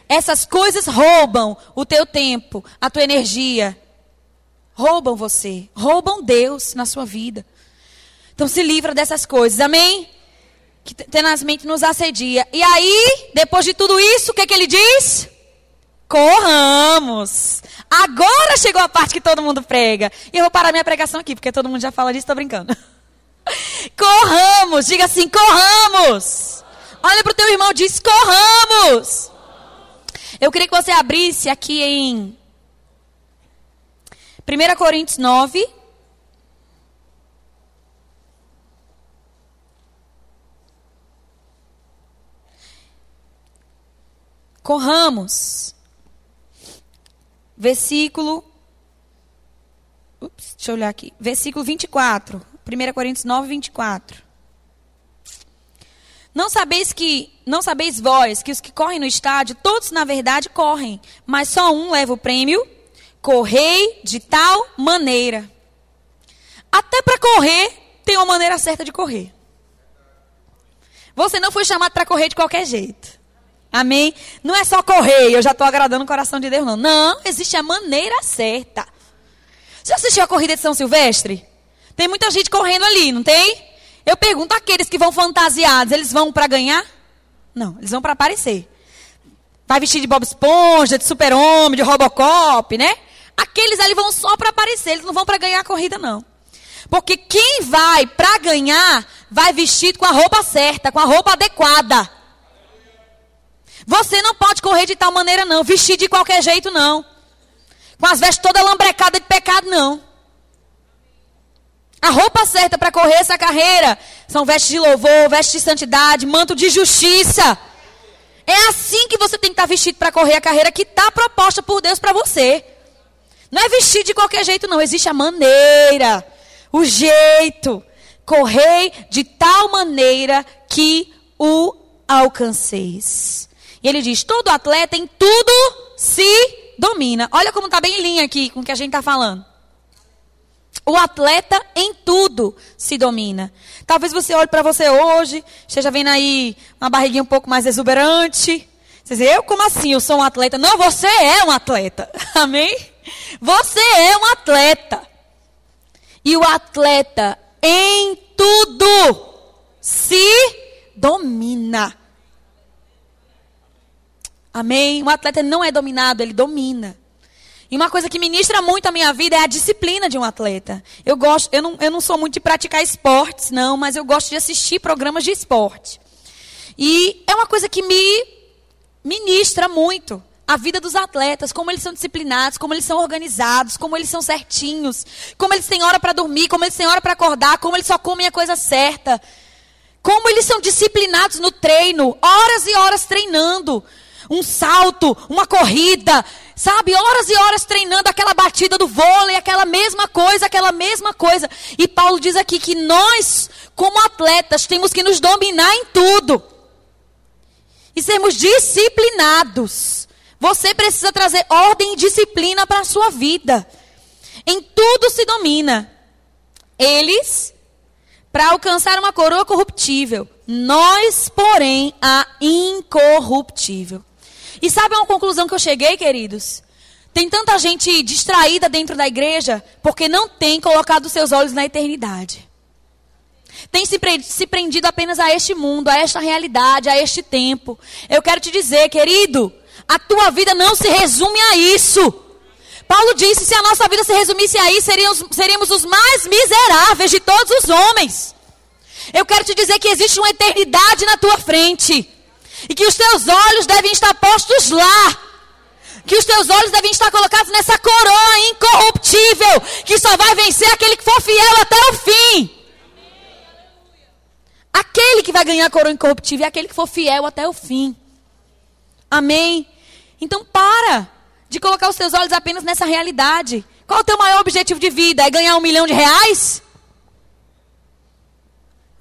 Essas coisas roubam o teu tempo, a tua energia. Roubam você, roubam Deus na sua vida. Então se livra dessas coisas, amém? Que tenazmente nos assedia. E aí, depois de tudo isso, o que, que ele diz? Corramos. Agora chegou a parte que todo mundo prega. E eu vou parar minha pregação aqui, porque todo mundo já fala disso, tô brincando. Corramos, diga assim, corramos. Olha para o teu irmão, diz corramos. Eu queria que você abrisse aqui em 1 Coríntios 9. Corramos. Versículo. Ups, deixa eu olhar aqui. Versículo 24. 1 Coríntios 9, 24. Não sabeis que, não sabeis vós que os que correm no estádio, todos na verdade correm, mas só um leva o prêmio? Correi de tal maneira. Até para correr, tem uma maneira certa de correr. Você não foi chamado para correr de qualquer jeito. Amém? Não é só correr, eu já estou agradando o coração de Deus, não. Não, existe a maneira certa. Você assistiu a corrida de São Silvestre? Tem muita gente correndo ali, não tem? Eu pergunto, aqueles que vão fantasiados, eles vão para ganhar? Não, eles vão para aparecer. Vai vestir de Bob Esponja, de Super-Homem, de Robocop, né? Aqueles ali vão só para aparecer, eles não vão para ganhar a corrida, não. Porque quem vai para ganhar, vai vestido com a roupa certa, com a roupa adequada. Você não pode correr de tal maneira, não. Vestir de qualquer jeito, não. Com as vestes toda lambrecada de pecado, não. A roupa certa para correr essa carreira são vestes de louvor, vestes de santidade, manto de justiça. É assim que você tem que estar tá vestido para correr a carreira que está proposta por Deus para você. Não é vestir de qualquer jeito, não. Existe a maneira, o jeito. Correi de tal maneira que o alcanceis. E ele diz: todo atleta em tudo se domina. Olha como está bem em linha aqui com o que a gente está falando. O atleta em tudo se domina. Talvez você olhe para você hoje, esteja vendo aí uma barriguinha um pouco mais exuberante. Você diz, eu como assim? Eu sou um atleta. Não, você é um atleta. Amém? Você é um atleta. E o atleta em tudo se domina. Amém? O atleta não é dominado, ele domina. E uma coisa que ministra muito a minha vida é a disciplina de um atleta. Eu gosto, eu não, eu não sou muito de praticar esportes, não, mas eu gosto de assistir programas de esporte. E é uma coisa que me ministra muito a vida dos atletas, como eles são disciplinados, como eles são organizados, como eles são certinhos, como eles têm hora para dormir, como eles têm hora para acordar, como eles só comem a coisa certa. Como eles são disciplinados no treino, horas e horas treinando. Um salto, uma corrida, sabe, horas e horas treinando aquela batida do vôlei, aquela mesma coisa, aquela mesma coisa. E Paulo diz aqui que nós, como atletas, temos que nos dominar em tudo. E sermos disciplinados. Você precisa trazer ordem e disciplina para a sua vida. Em tudo se domina. Eles, para alcançar uma coroa corruptível. Nós, porém, a incorruptível. E sabe uma conclusão que eu cheguei, queridos? Tem tanta gente distraída dentro da igreja porque não tem colocado seus olhos na eternidade. Tem se, prendido apenas a este mundo, a esta realidade, a este tempo. Eu quero te dizer, querido, a tua vida não se resume a isso. Paulo disse: se a nossa vida se resumisse a isso, seríamos, seríamos os mais miseráveis de todos os homens. Eu quero te dizer que existe uma eternidade na tua frente. E que os teus olhos devem estar postos lá. Que os teus olhos devem estar colocados nessa coroa incorruptível. Que só vai vencer aquele que for fiel até o fim. Aquele que vai ganhar a coroa incorruptível é aquele que for fiel até o fim. Amém? Então para de colocar os teus olhos apenas nessa realidade. Qual o teu maior objetivo de vida? É ganhar um milhão de reais?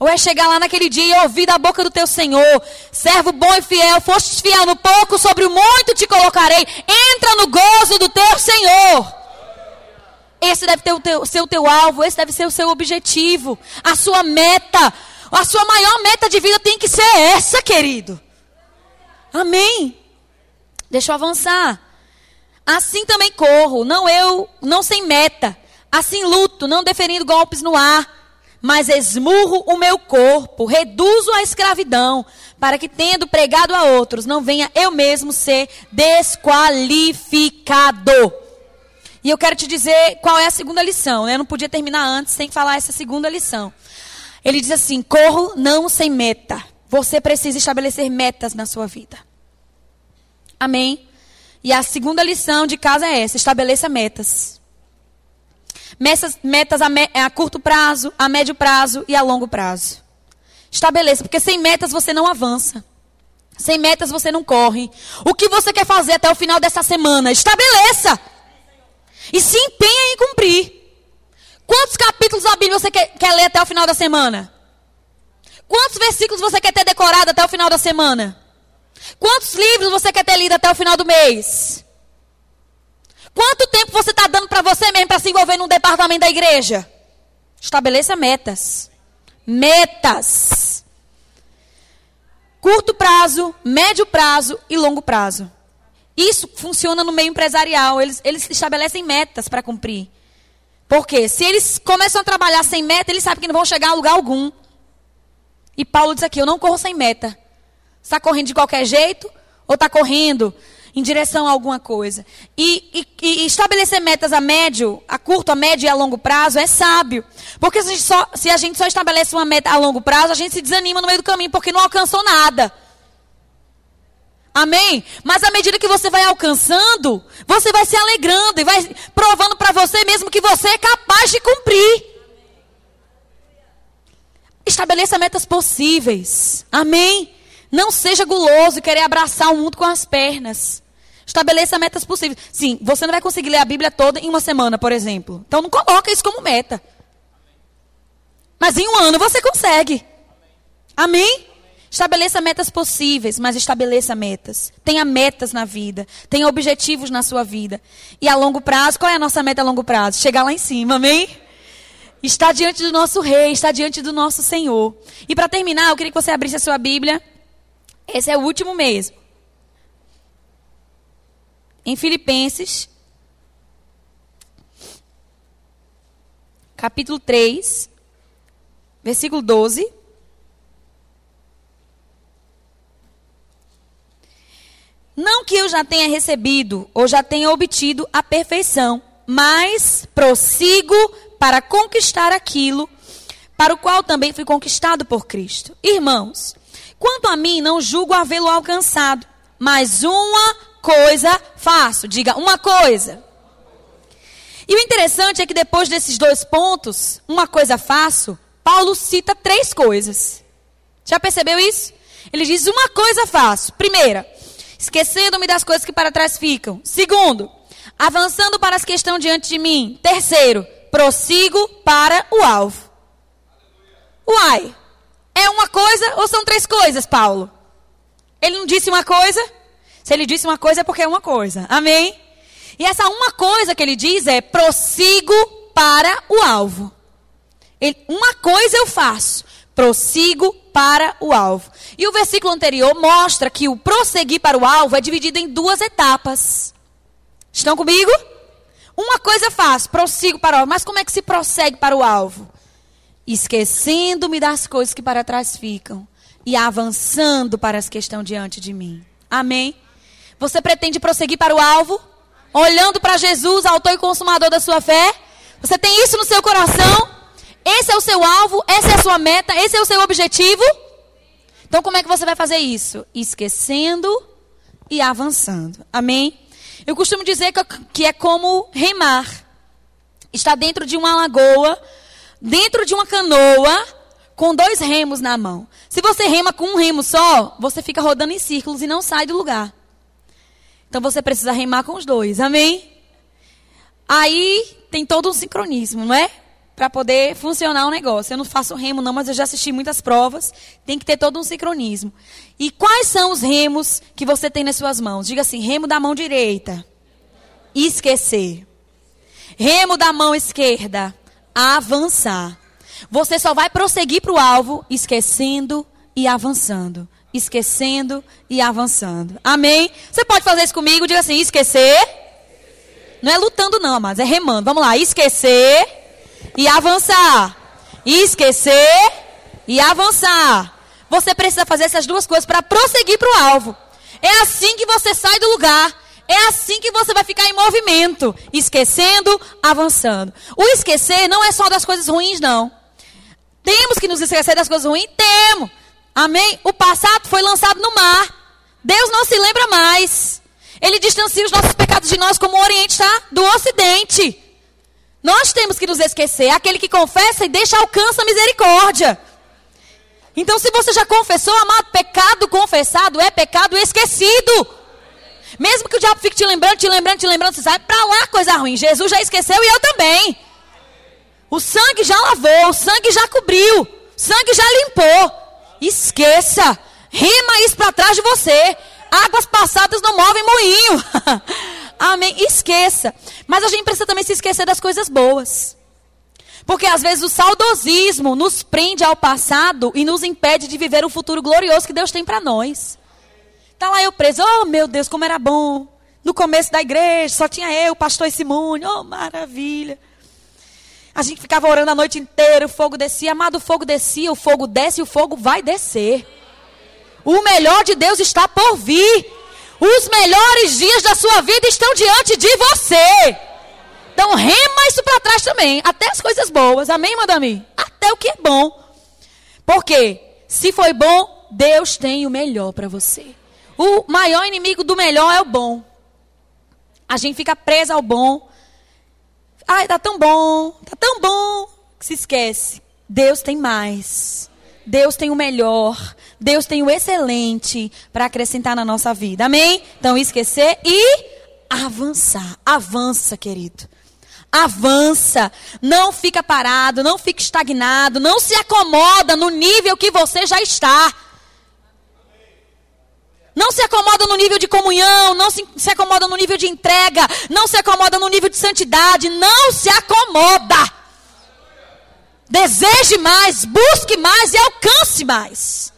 Ou é chegar lá naquele dia e ouvir da boca do teu Senhor, servo bom e fiel, foste fiel no pouco, sobre o muito te colocarei. Entra no gozo do teu Senhor. Esse deve ter o teu, ser o teu alvo, esse deve ser o seu objetivo, a sua meta. A sua maior meta de vida tem que ser essa, querido. Amém. Deixa eu avançar. Assim também corro, não eu, não sem meta. Assim luto, não deferindo golpes no ar, mas esmurro o meu corpo, reduzo a escravidão, para que tendo pregado a outros, não venha eu mesmo ser desqualificado. E eu quero te dizer qual é a segunda lição. Né? Eu não podia terminar antes sem falar essa segunda lição. Ele diz assim: corro não sem meta. Você precisa estabelecer metas na sua vida. Amém? E a segunda lição de casa é essa: estabeleça metas. Metas, metas a, me, a curto prazo, a médio prazo e a longo prazo. Estabeleça, porque sem metas você não avança. Sem metas você não corre. O que você quer fazer até o final dessa semana? Estabeleça. E se empenha em cumprir. Quantos capítulos da Bíblia você quer, quer ler até o final da semana? Quantos versículos você quer ter decorado até o final da semana? Quantos livros você quer ter lido até o final do mês? Quanto tempo você está dando para você mesmo para se envolver num departamento da igreja? Estabeleça metas. Metas. Curto prazo, médio prazo e longo prazo. Isso funciona no meio empresarial. Eles, eles estabelecem metas para cumprir. Porque se eles começam a trabalhar sem meta, eles sabem que não vão chegar a lugar algum. E Paulo diz aqui: Eu não corro sem meta. Está correndo de qualquer jeito? Ou está correndo em direção a alguma coisa? E, e, e, estabelecer metas a médio, a curto, a médio e a longo prazo é sábio. Porque se a, só, se a gente só estabelece uma meta a longo prazo, a gente se desanima no meio do caminho porque não alcançou nada. Amém? Mas à medida que você vai alcançando, você vai se alegrando e vai provando para você mesmo que você é capaz de cumprir. Estabeleça metas possíveis. Amém? Não seja guloso e querer abraçar o mundo com as pernas. Estabeleça metas possíveis. Sim, você não vai conseguir ler a Bíblia toda em uma semana, por exemplo. Então não coloca isso como meta. Mas em um ano você consegue. Amém? Estabeleça metas possíveis, mas estabeleça metas. Tenha metas na vida. Tenha objetivos na sua vida. E a longo prazo, qual é a nossa meta a longo prazo? Chegar lá em cima, amém? Está diante do nosso rei, está diante do nosso Senhor. E para terminar, eu queria que você abrisse a sua Bíblia. Esse é o último mesmo. Em Filipenses, capítulo 3, versículo 12. Não que eu já tenha recebido ou já tenha obtido a perfeição, mas prossigo para conquistar aquilo para o qual também fui conquistado por Cristo. Irmãos, quanto a mim, não julgo havê-lo alcançado, mas uma coisa faço. Diga, uma coisa. E o interessante é que depois desses dois pontos, uma coisa faço, Paulo cita três coisas. Já percebeu isso? Ele diz: Uma coisa faço. Primeira, esquecendo-me das coisas que para trás ficam. Segundo, avançando para as que estão diante de mim. Terceiro, prossigo para o alvo. Uai, é uma coisa ou são três coisas, Paulo? Ele não disse uma coisa? Se ele disse uma coisa é porque é uma coisa. Amém? E essa uma coisa que ele diz é prossigo para o alvo. Ele, uma coisa eu faço, prossigo para o alvo. E o versículo anterior mostra que o prosseguir para o alvo é dividido em duas etapas. Estão comigo? Uma coisa fácil, prossigo para o alvo. Mas como é que se prossegue para o alvo? Esquecendo-me das coisas que para trás ficam e avançando para as que estão diante de mim. Amém? Você pretende prosseguir para o alvo? Olhando para Jesus, autor e consumador da sua fé? Você tem isso no seu coração? Esse é o seu alvo, essa é a sua meta, esse é o seu objetivo. Então, como é que você vai fazer isso? Esquecendo e avançando. Amém? Eu costumo dizer que é como remar. Está dentro de uma lagoa, dentro de uma canoa, com dois remos na mão. Se você rema com um remo só, você fica rodando em círculos e não sai do lugar. Então você precisa remar com os dois. Amém? Aí tem todo um sincronismo, não é? para poder funcionar o negócio. Eu não faço remo não, mas eu já assisti muitas provas. Tem que ter todo um sincronismo. E quais são os remos que você tem nas suas mãos? Diga assim: remo da mão direita, esquecer. Remo da mão esquerda, avançar. Você só vai prosseguir para o alvo esquecendo e avançando. Esquecendo e avançando. Amém? Você pode fazer isso comigo? Diga assim: esquecer. Não é lutando, não, mas é remando. Vamos lá. Esquecer e avançar. Esquecer e avançar. Você precisa fazer essas duas coisas para prosseguir para o alvo. É assim que você sai do lugar. É assim que você vai ficar em movimento, esquecendo, avançando. O esquecer não é só das coisas ruins, não. Temos que nos esquecer das coisas ruins? Temos. Amém? O passado foi lançado no mar. Deus não se lembra mais. Ele distancia os nossos pecados de nós como o Oriente está do Ocidente. Nós temos que nos esquecer. Aquele que confessa e deixa alcança a misericórdia. Então, se você já confessou, amado, pecado confessado é pecado esquecido. Mesmo que o diabo fique te lembrando, te lembrando, te lembrando, você sabe para lá coisa ruim. Jesus já esqueceu e eu também. O sangue já lavou, o sangue já cobriu, o sangue já limpou. Esqueça. Rima isso para trás de você. Águas passadas não movem moinho. Amém. Esqueça. Mas a gente precisa também se esquecer das coisas boas. Porque às vezes o saudosismo nos prende ao passado e nos impede de viver o futuro glorioso que Deus tem para nós. Tá lá eu preso, oh meu Deus, como era bom. No começo da igreja, só tinha eu, pastor Simone, oh maravilha. A gente ficava orando a noite inteira, o fogo descia, amado, o fogo descia, o fogo desce e o fogo vai descer. O melhor de Deus está por vir. Os melhores dias da sua vida estão diante de você. Então rema isso para trás também. Até as coisas boas. Amém, madame? Até o que é bom. Porque se foi bom, Deus tem o melhor para você. O maior inimigo do melhor é o bom. A gente fica presa ao bom. Ai, tá tão bom, tá tão bom, que se esquece. Deus tem mais. Deus tem o melhor. Deus tem o excelente para acrescentar na nossa vida. Amém? Então, esquecer e avançar. Avança, querido. Avança. Não fica parado, não fica estagnado, não se acomoda no nível que você já está. Não se acomoda no nível de comunhão, não se, se acomoda no nível de entrega, não se acomoda no nível de santidade, não se acomoda. Deseje mais, busque mais e alcance mais.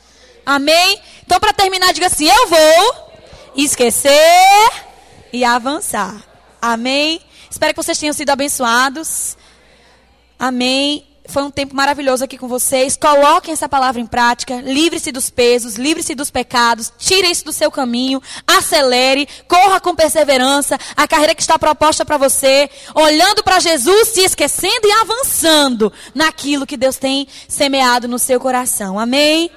Amém? Então, para terminar, diga assim: Eu vou esquecer e avançar. Amém? Espero que vocês tenham sido abençoados. Amém. Foi um tempo maravilhoso aqui com vocês. Coloquem essa palavra em prática. Livre-se dos pesos, livre-se dos pecados. Tire isso do seu caminho. Acelere. Corra com perseverança. A carreira que está proposta para você. Olhando para Jesus, se esquecendo e avançando naquilo que Deus tem semeado no seu coração. Amém?